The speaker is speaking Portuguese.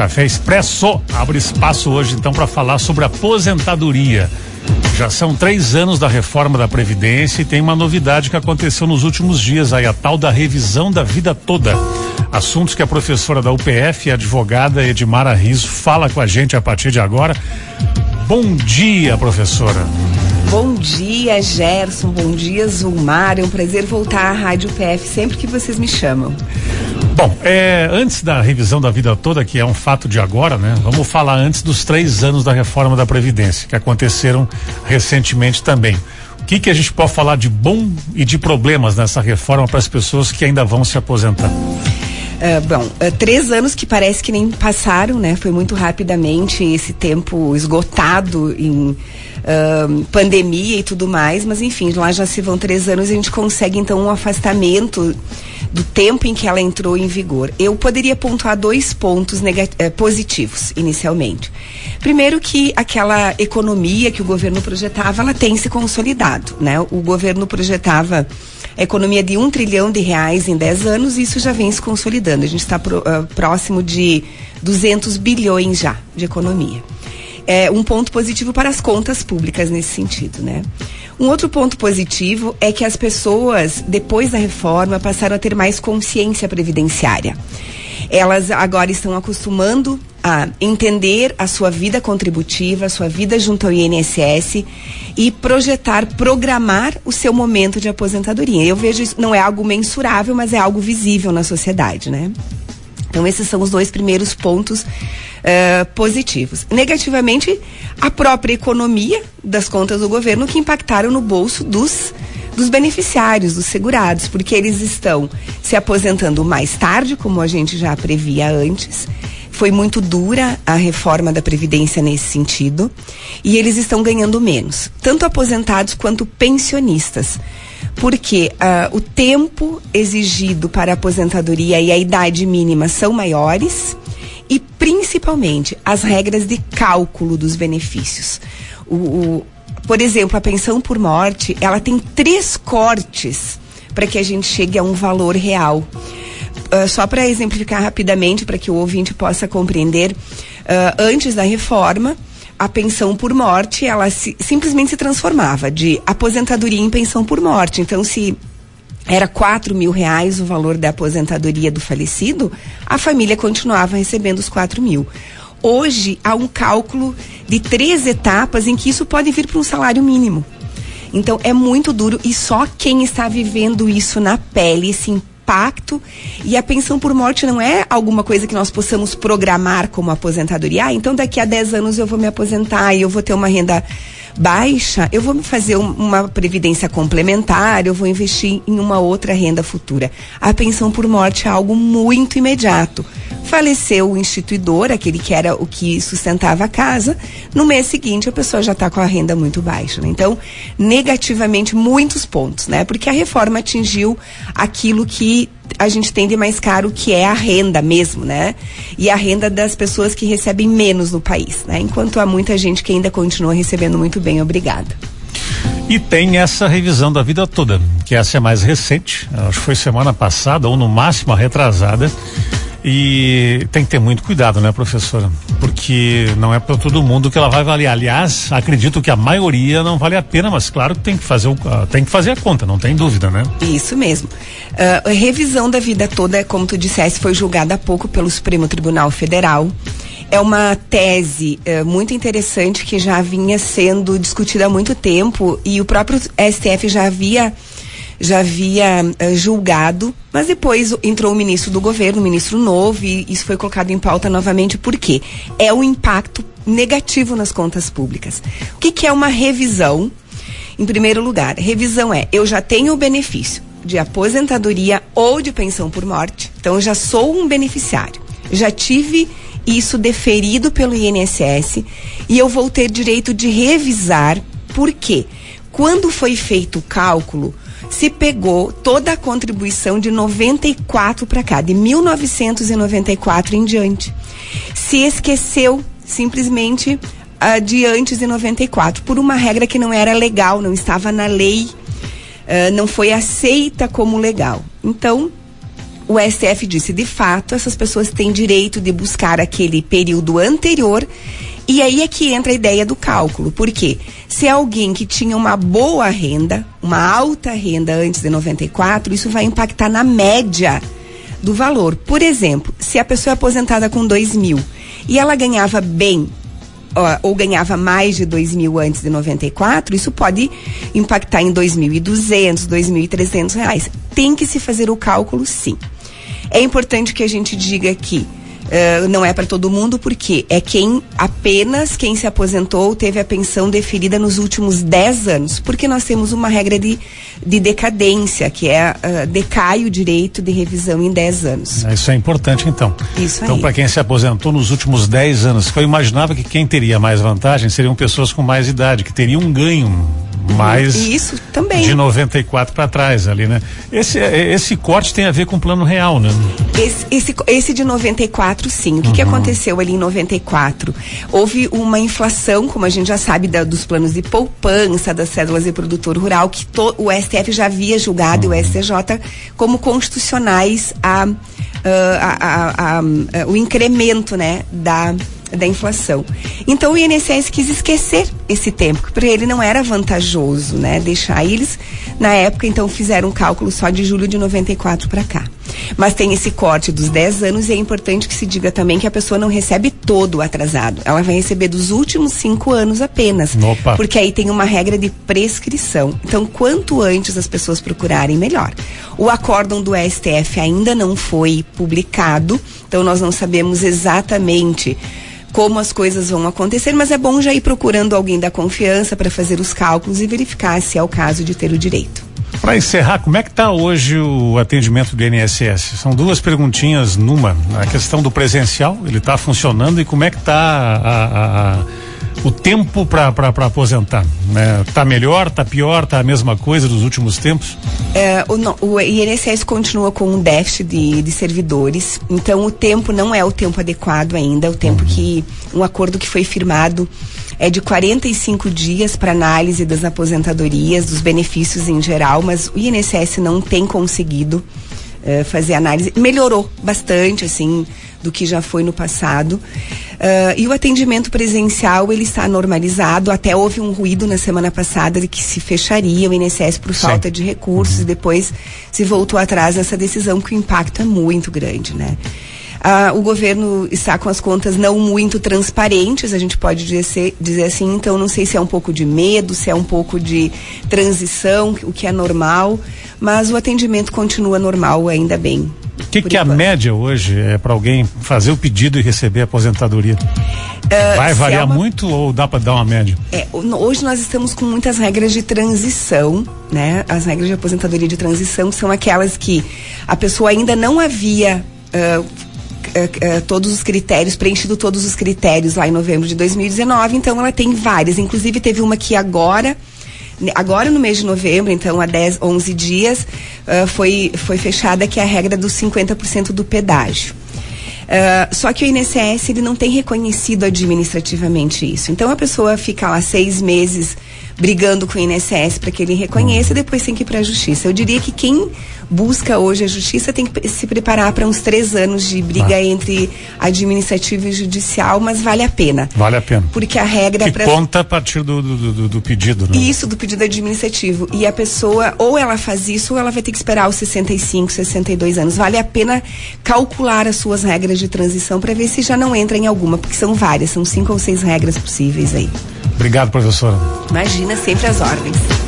Café Expresso abre espaço hoje então para falar sobre aposentadoria. Já são três anos da reforma da Previdência e tem uma novidade que aconteceu nos últimos dias aí, a tal da revisão da vida toda. Assuntos que a professora da UPF e advogada Edmara Riso fala com a gente a partir de agora. Bom dia, professora. Bom dia, Gerson. Bom dia, Zulmar. É um prazer voltar à Rádio PF sempre que vocês me chamam. Bom, é, antes da revisão da vida toda, que é um fato de agora, né? Vamos falar antes dos três anos da reforma da Previdência, que aconteceram recentemente também. O que, que a gente pode falar de bom e de problemas nessa reforma para as pessoas que ainda vão se aposentar? Uh, bom, uh, três anos que parece que nem passaram, né? Foi muito rapidamente esse tempo esgotado em uh, pandemia e tudo mais, mas enfim, lá já se vão três anos e a gente consegue então um afastamento do tempo em que ela entrou em vigor. Eu poderia pontuar dois pontos eh, positivos inicialmente. Primeiro que aquela economia que o governo projetava, ela tem se consolidado, né? O governo projetava a economia de um trilhão de reais em 10 anos e isso já vem se consolidando. A gente está uh, próximo de 200 bilhões já de economia é, um ponto positivo para as contas públicas nesse sentido, né? Um outro ponto positivo é que as pessoas, depois da reforma, passaram a ter mais consciência previdenciária. Elas agora estão acostumando a entender a sua vida contributiva, a sua vida junto ao INSS e projetar, programar o seu momento de aposentadoria. Eu vejo isso, não é algo mensurável, mas é algo visível na sociedade, né? Então, esses são os dois primeiros pontos uh, positivos. Negativamente, a própria economia das contas do governo que impactaram no bolso dos dos beneficiários, dos segurados, porque eles estão se aposentando mais tarde, como a gente já previa antes. Foi muito dura a reforma da Previdência nesse sentido. E eles estão ganhando menos, tanto aposentados quanto pensionistas porque uh, o tempo exigido para a aposentadoria e a idade mínima são maiores e principalmente as regras de cálculo dos benefícios. O, o, por exemplo, a pensão por morte, ela tem três cortes para que a gente chegue a um valor real. Uh, só para exemplificar rapidamente, para que o ouvinte possa compreender, uh, antes da reforma, a pensão por morte, ela se, simplesmente se transformava de aposentadoria em pensão por morte. Então, se era quatro mil reais o valor da aposentadoria do falecido, a família continuava recebendo os quatro mil. Hoje há um cálculo de três etapas em que isso pode vir para um salário mínimo. Então é muito duro e só quem está vivendo isso na pele, esse impacto e a pensão por morte não é alguma coisa que nós possamos programar como aposentadoria. Ah, então daqui a 10 anos eu vou me aposentar e eu vou ter uma renda baixa, eu vou fazer um, uma previdência complementar, eu vou investir em uma outra renda futura. A pensão por morte é algo muito imediato. Faleceu o instituidor, aquele que era o que sustentava a casa, no mês seguinte a pessoa já está com a renda muito baixa. Né? Então, negativamente, muitos pontos, né? Porque a reforma atingiu aquilo que a gente tem de mais caro, que é a renda mesmo, né? E a renda das pessoas que recebem menos no país, né? Enquanto há muita gente que ainda continua recebendo muito bem, obrigada. E tem essa revisão da vida toda, que essa é mais recente, acho que foi semana passada, ou no máximo a retrasada, e tem que ter muito cuidado, né, professora? Porque não é para todo mundo que ela vai valer. Aliás, acredito que a maioria não vale a pena, mas claro que tem que fazer, tem que fazer a conta, não tem dúvida, né? Isso mesmo. Uh, a revisão da vida toda, como tu disseste, foi julgada há pouco pelo Supremo Tribunal Federal. É uma tese uh, muito interessante que já vinha sendo discutida há muito tempo e o próprio STF já havia já havia uh, julgado, mas depois entrou o ministro do governo, o ministro novo, e isso foi colocado em pauta novamente, por quê? É o impacto negativo nas contas públicas. O que, que é uma revisão? Em primeiro lugar, revisão é eu já tenho o benefício de aposentadoria ou de pensão por morte, então eu já sou um beneficiário. Já tive isso deferido pelo INSS e eu vou ter direito de revisar, por quê? Quando foi feito o cálculo, se pegou toda a contribuição de 94 para cá, de 1994 em diante. Se esqueceu simplesmente uh, de antes de 94, por uma regra que não era legal, não estava na lei, uh, não foi aceita como legal. Então, o STF disse, de fato, essas pessoas têm direito de buscar aquele período anterior e aí é que entra a ideia do cálculo. Por quê? Se é alguém que tinha uma boa renda, uma alta renda antes de 94, isso vai impactar na média do valor. Por exemplo, se a pessoa é aposentada com 2 mil e ela ganhava bem ou ganhava mais de 2 mil antes de 94, isso pode impactar em 2.200, 2.300 reais. Tem que se fazer o cálculo, sim. É importante que a gente diga que Uh, não é para todo mundo, porque é quem apenas quem se aposentou teve a pensão deferida nos últimos 10 anos. Porque nós temos uma regra de, de decadência, que é uh, decai o direito de revisão em 10 anos. É, isso é importante, então. Isso então, para quem se aposentou nos últimos 10 anos, eu imaginava que quem teria mais vantagem seriam pessoas com mais idade, que teriam um ganho mais isso também de 94 para trás ali, né? Esse esse corte tem a ver com o plano real, né? Esse, esse, esse de 94, sim. O que, uhum. que aconteceu ali em 94? Houve uma inflação, como a gente já sabe, da, dos planos de poupança, das cédulas de produtor rural, que to, o STF já havia julgado uhum. e o STJ como constitucionais a, a, a, a, o incremento, né, da da inflação. Então o INSS quis esquecer esse tempo, que para ele não era vantajoso, né? Deixar eles, na época, então fizeram um cálculo só de julho de 94 para cá. Mas tem esse corte dos 10 anos e é importante que se diga também que a pessoa não recebe todo atrasado. Ela vai receber dos últimos cinco anos apenas. Opa. Porque aí tem uma regra de prescrição. Então, quanto antes as pessoas procurarem, melhor. O acórdão do STF ainda não foi publicado, então nós não sabemos exatamente como as coisas vão acontecer, mas é bom já ir procurando alguém da confiança para fazer os cálculos e verificar se é o caso de ter o direito. Para encerrar, como é que está hoje o atendimento do INSS? São duas perguntinhas numa. A questão do presencial, ele está funcionando e como é que está a, a, a o tempo para aposentar? Né? Tá melhor, tá pior, tá a mesma coisa dos últimos tempos? É, o, não, o INSS continua com um déficit de, de servidores, então o tempo não é o tempo adequado ainda, o tempo uhum. que um acordo que foi firmado é de 45 dias para análise das aposentadorias, dos benefícios em geral, mas o INSS não tem conseguido uh, fazer análise. Melhorou bastante, assim, do que já foi no passado. Uh, e o atendimento presencial ele está normalizado. Até houve um ruído na semana passada de que se fecharia o INSS por Sim. falta de recursos uhum. e depois se voltou atrás nessa decisão que o impacto é muito grande, né? Uh, o governo está com as contas não muito transparentes, a gente pode dizer, dizer assim, então não sei se é um pouco de medo, se é um pouco de transição, o que é normal, mas o atendimento continua normal, ainda bem. O que, que é a média hoje é para alguém fazer o pedido e receber a aposentadoria? Uh, Vai variar é uma... muito ou dá para dar uma média? É, hoje nós estamos com muitas regras de transição, né? As regras de aposentadoria de transição são aquelas que a pessoa ainda não havia uh, uh, todos os critérios, preenchido todos os critérios lá em novembro de 2019, então ela tem várias. Inclusive teve uma que agora agora no mês de novembro, então há 10, 11 dias, uh, foi, foi fechada que é a regra dos 50% do pedágio. Uh, só que o INSS ele não tem reconhecido administrativamente isso. Então a pessoa fica lá seis meses brigando com o INSS para que ele reconheça e depois tem que ir para a justiça. Eu diria que quem busca hoje a justiça tem que se preparar para uns três anos de briga ah. entre administrativo e judicial, mas vale a pena. Vale a pena. Porque a regra que pra... conta a partir do, do, do, do pedido, né? Isso, do pedido administrativo. E a pessoa, ou ela faz isso, ou ela vai ter que esperar os 65, 62 anos. Vale a pena calcular as suas regras de transição para ver se já não entra em alguma, porque são várias, são cinco ou seis regras possíveis aí. Obrigado, professora. Imagina, sempre as ordens.